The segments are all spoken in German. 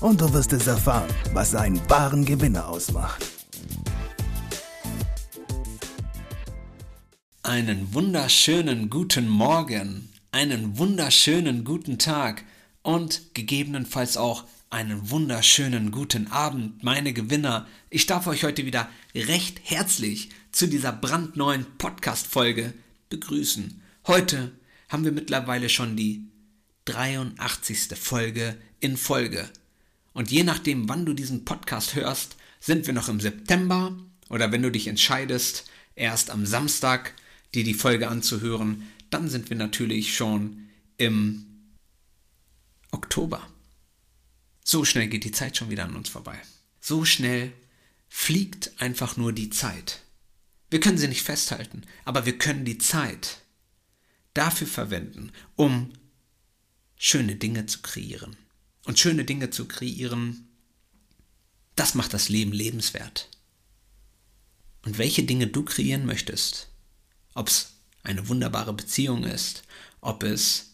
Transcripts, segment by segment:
und du wirst es erfahren, was einen wahren Gewinner ausmacht. Einen wunderschönen guten Morgen, einen wunderschönen guten Tag und gegebenenfalls auch einen wunderschönen guten Abend, meine Gewinner. Ich darf euch heute wieder recht herzlich zu dieser brandneuen Podcast-Folge begrüßen. Heute haben wir mittlerweile schon die 83. Folge in Folge. Und je nachdem, wann du diesen Podcast hörst, sind wir noch im September oder wenn du dich entscheidest, erst am Samstag dir die Folge anzuhören, dann sind wir natürlich schon im Oktober. So schnell geht die Zeit schon wieder an uns vorbei. So schnell fliegt einfach nur die Zeit. Wir können sie nicht festhalten, aber wir können die Zeit dafür verwenden, um schöne Dinge zu kreieren. Und schöne Dinge zu kreieren, das macht das Leben lebenswert. Und welche Dinge du kreieren möchtest, ob es eine wunderbare Beziehung ist, ob es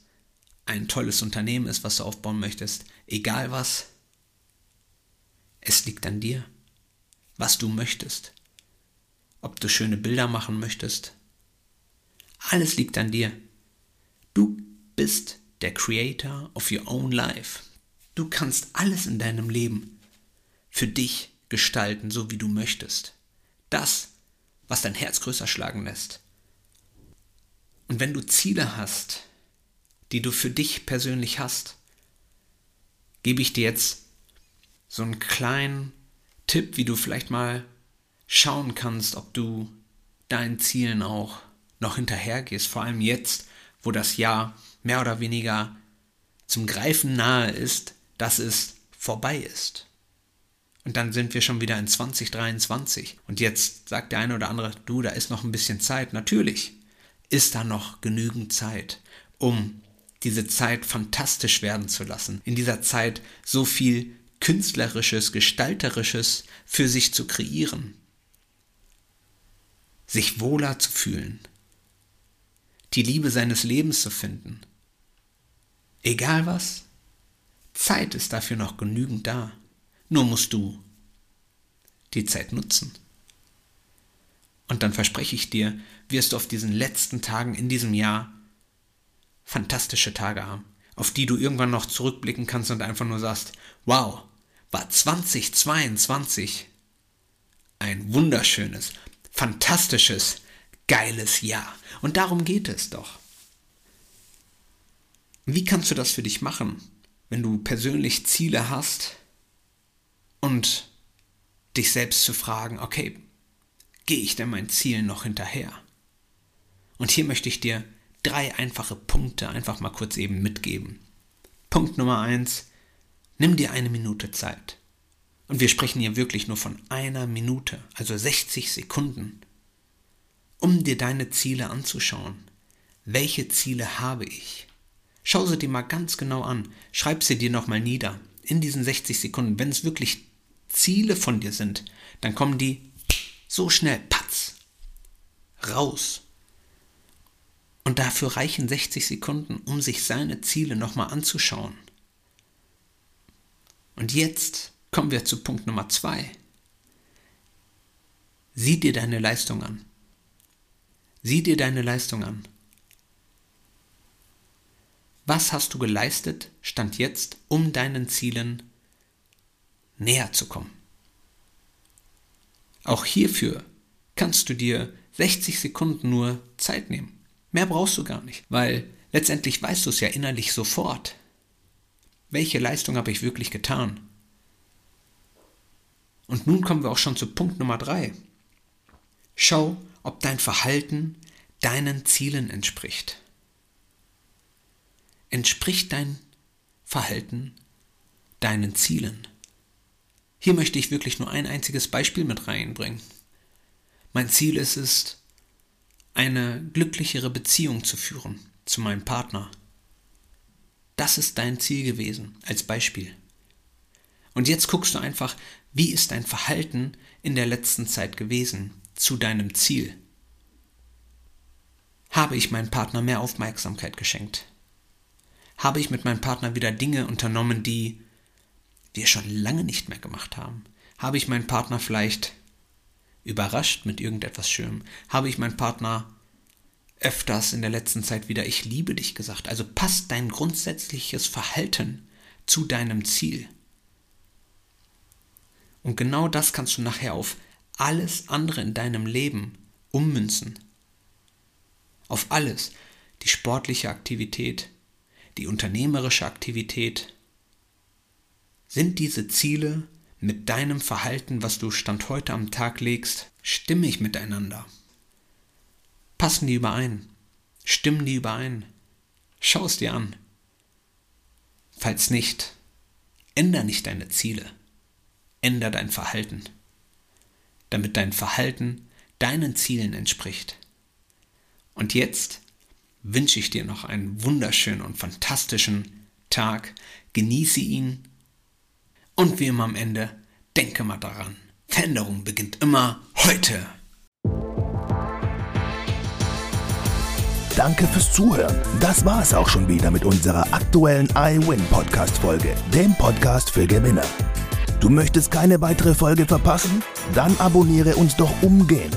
ein tolles Unternehmen ist, was du aufbauen möchtest, egal was, es liegt an dir, was du möchtest, ob du schöne Bilder machen möchtest, alles liegt an dir. Du bist der Creator of your own life. Du kannst alles in deinem Leben für dich gestalten, so wie du möchtest. Das, was dein Herz größer schlagen lässt. Und wenn du Ziele hast, die du für dich persönlich hast, gebe ich dir jetzt so einen kleinen Tipp, wie du vielleicht mal schauen kannst, ob du deinen Zielen auch noch hinterhergehst. Vor allem jetzt, wo das Jahr mehr oder weniger zum Greifen nahe ist, dass es vorbei ist. Und dann sind wir schon wieder in 2023. Und jetzt sagt der eine oder andere, du, da ist noch ein bisschen Zeit. Natürlich ist da noch genügend Zeit, um diese Zeit fantastisch werden zu lassen. In dieser Zeit so viel künstlerisches, gestalterisches für sich zu kreieren. Sich wohler zu fühlen. Die Liebe seines Lebens zu finden. Egal was, Zeit ist dafür noch genügend da. Nur musst du die Zeit nutzen. Und dann verspreche ich dir, wirst du auf diesen letzten Tagen in diesem Jahr fantastische Tage haben, auf die du irgendwann noch zurückblicken kannst und einfach nur sagst, wow, war 2022 ein wunderschönes, fantastisches, geiles Jahr. Und darum geht es doch. Wie kannst du das für dich machen? Wenn du persönlich Ziele hast und dich selbst zu fragen, okay, gehe ich denn meinen Zielen noch hinterher? Und hier möchte ich dir drei einfache Punkte einfach mal kurz eben mitgeben. Punkt Nummer eins, nimm dir eine Minute Zeit. Und wir sprechen hier wirklich nur von einer Minute, also 60 Sekunden, um dir deine Ziele anzuschauen. Welche Ziele habe ich? Schau sie dir mal ganz genau an. Schreib sie dir nochmal nieder. In diesen 60 Sekunden. Wenn es wirklich Ziele von dir sind, dann kommen die so schnell, patz, raus. Und dafür reichen 60 Sekunden, um sich seine Ziele nochmal anzuschauen. Und jetzt kommen wir zu Punkt Nummer zwei. Sieh dir deine Leistung an. Sieh dir deine Leistung an. Was hast du geleistet, stand jetzt, um deinen Zielen näher zu kommen? Auch hierfür kannst du dir 60 Sekunden nur Zeit nehmen. Mehr brauchst du gar nicht, weil letztendlich weißt du es ja innerlich sofort. Welche Leistung habe ich wirklich getan? Und nun kommen wir auch schon zu Punkt Nummer 3. Schau, ob dein Verhalten deinen Zielen entspricht. Entspricht dein Verhalten deinen Zielen? Hier möchte ich wirklich nur ein einziges Beispiel mit reinbringen. Mein Ziel ist es, eine glücklichere Beziehung zu führen zu meinem Partner. Das ist dein Ziel gewesen, als Beispiel. Und jetzt guckst du einfach, wie ist dein Verhalten in der letzten Zeit gewesen zu deinem Ziel? Habe ich meinem Partner mehr Aufmerksamkeit geschenkt? Habe ich mit meinem Partner wieder Dinge unternommen, die wir schon lange nicht mehr gemacht haben? Habe ich meinen Partner vielleicht überrascht mit irgendetwas Schönem? Habe ich meinen Partner öfters in der letzten Zeit wieder Ich liebe dich gesagt? Also passt dein grundsätzliches Verhalten zu deinem Ziel. Und genau das kannst du nachher auf alles andere in deinem Leben ummünzen. Auf alles. Die sportliche Aktivität, die unternehmerische Aktivität. Sind diese Ziele mit deinem Verhalten, was du Stand heute am Tag legst, stimmig miteinander? Passen die überein? Stimmen die überein? Schau es dir an. Falls nicht, änder nicht deine Ziele. Änder dein Verhalten, damit dein Verhalten deinen Zielen entspricht. Und jetzt wünsche ich dir noch einen wunderschönen und fantastischen Tag. Genieße ihn. Und wie immer am Ende, denke mal daran. Veränderung beginnt immer heute. Danke fürs Zuhören. Das war es auch schon wieder mit unserer aktuellen iWin Podcast Folge, dem Podcast für Gewinner. Du möchtest keine weitere Folge verpassen? Dann abonniere uns doch umgehend.